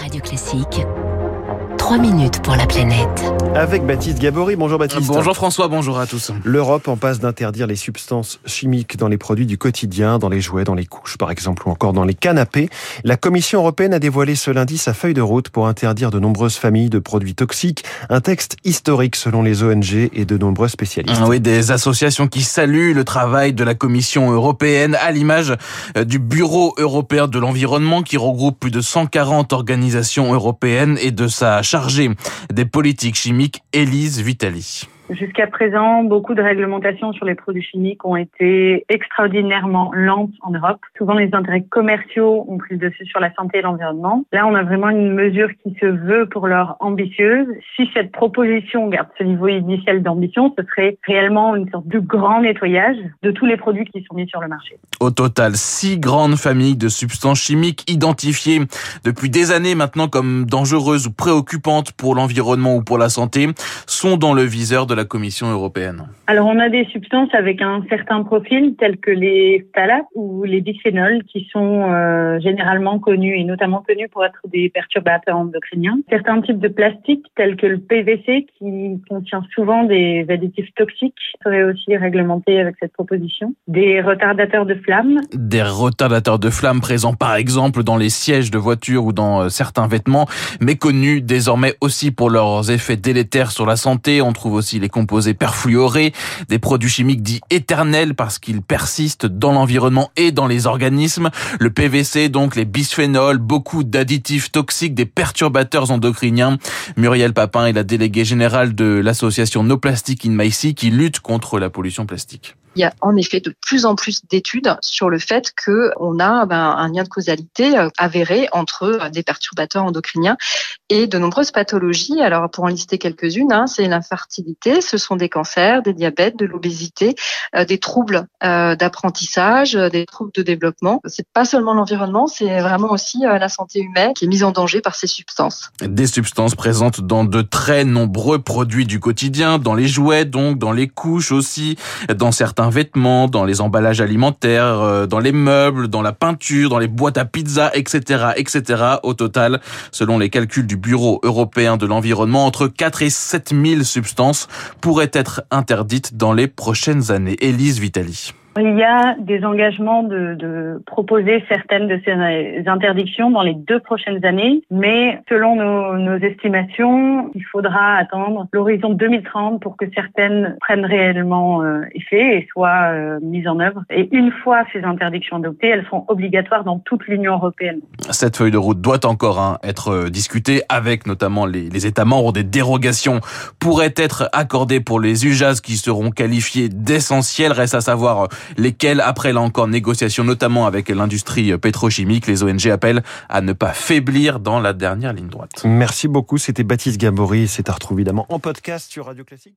Radio Classique. 3 minutes pour la planète. Avec Baptiste Gabory. Bonjour Baptiste. Bonjour François, bonjour à tous. L'Europe en passe d'interdire les substances chimiques dans les produits du quotidien, dans les jouets, dans les couches par exemple, ou encore dans les canapés. La Commission européenne a dévoilé ce lundi sa feuille de route pour interdire de nombreuses familles de produits toxiques. Un texte historique selon les ONG et de nombreux spécialistes. Ah oui, des associations qui saluent le travail de la Commission européenne à l'image euh, du Bureau européen de l'environnement qui regroupe plus de 140 organisations européennes et de sa chargée des politiques chimiques, Elise Vitali. Jusqu'à présent, beaucoup de réglementations sur les produits chimiques ont été extraordinairement lentes en Europe. Souvent, les intérêts commerciaux ont pris le dessus sur la santé et l'environnement. Là, on a vraiment une mesure qui se veut pour l'heure ambitieuse. Si cette proposition garde ce niveau initial d'ambition, ce serait réellement une sorte de grand nettoyage de tous les produits qui sont mis sur le marché. Au total, six grandes familles de substances chimiques identifiées depuis des années maintenant comme dangereuses ou préoccupantes pour l'environnement ou pour la santé sont dans le viseur de la Commission européenne Alors, on a des substances avec un certain profil, telles que les phtalates ou les bisphénols, qui sont euh, généralement connus et notamment connus pour être des perturbateurs endocriniens. Certains types de plastiques, tels que le PVC, qui contient souvent des additifs toxiques, seraient aussi réglementés avec cette proposition. Des retardateurs de flammes. Des retardateurs de flammes présents par exemple dans les sièges de voitures ou dans euh, certains vêtements, mais connus désormais aussi pour leurs effets délétères sur la santé. On trouve aussi les composés perfluorés, des produits chimiques dits éternels parce qu'ils persistent dans l'environnement et dans les organismes. Le PVC, donc les bisphénols, beaucoup d'additifs toxiques, des perturbateurs endocriniens. Muriel Papin est la déléguée générale de l'association No Plastic in My qui lutte contre la pollution plastique. Il y a en effet de plus en plus d'études sur le fait que on a ben, un lien de causalité euh, avéré entre euh, des perturbateurs endocriniens et de nombreuses pathologies. Alors pour en lister quelques-unes, hein, c'est l'infertilité, ce sont des cancers, des diabètes, de l'obésité, euh, des troubles d'apprentissage, des troubles de développement. C'est pas seulement l'environnement, c'est vraiment aussi la santé humaine qui est mise en danger par ces substances. Des substances présentes dans de très nombreux produits du quotidien, dans les jouets donc, dans les couches aussi, dans certains vêtements, dans les emballages alimentaires, euh, dans les meubles, dans la peinture, dans les boîtes à pizza, etc., etc. Au total, selon les calculs du Bureau européen de l'environnement, entre 4 et 7 000 substances pourraient être interdites dans les prochaines années. Élise Vitali. Il y a des engagements de, de, proposer certaines de ces interdictions dans les deux prochaines années, mais selon nos, nos estimations, il faudra attendre l'horizon 2030 pour que certaines prennent réellement euh, effet et soient euh, mises en œuvre. Et une fois ces interdictions adoptées, elles seront obligatoires dans toute l'Union européenne. Cette feuille de route doit encore hein, être euh, discutée avec notamment les, les États membres. Des dérogations pourraient être accordées pour les usages qui seront qualifiés d'essentiels. Reste à savoir lesquels, après là encore négociation notamment avec l'industrie pétrochimique, les ONG appellent à ne pas faiblir dans la dernière ligne droite. Merci beaucoup, c'était Baptiste Gabory, c'est à évidemment en podcast sur Radio Classique.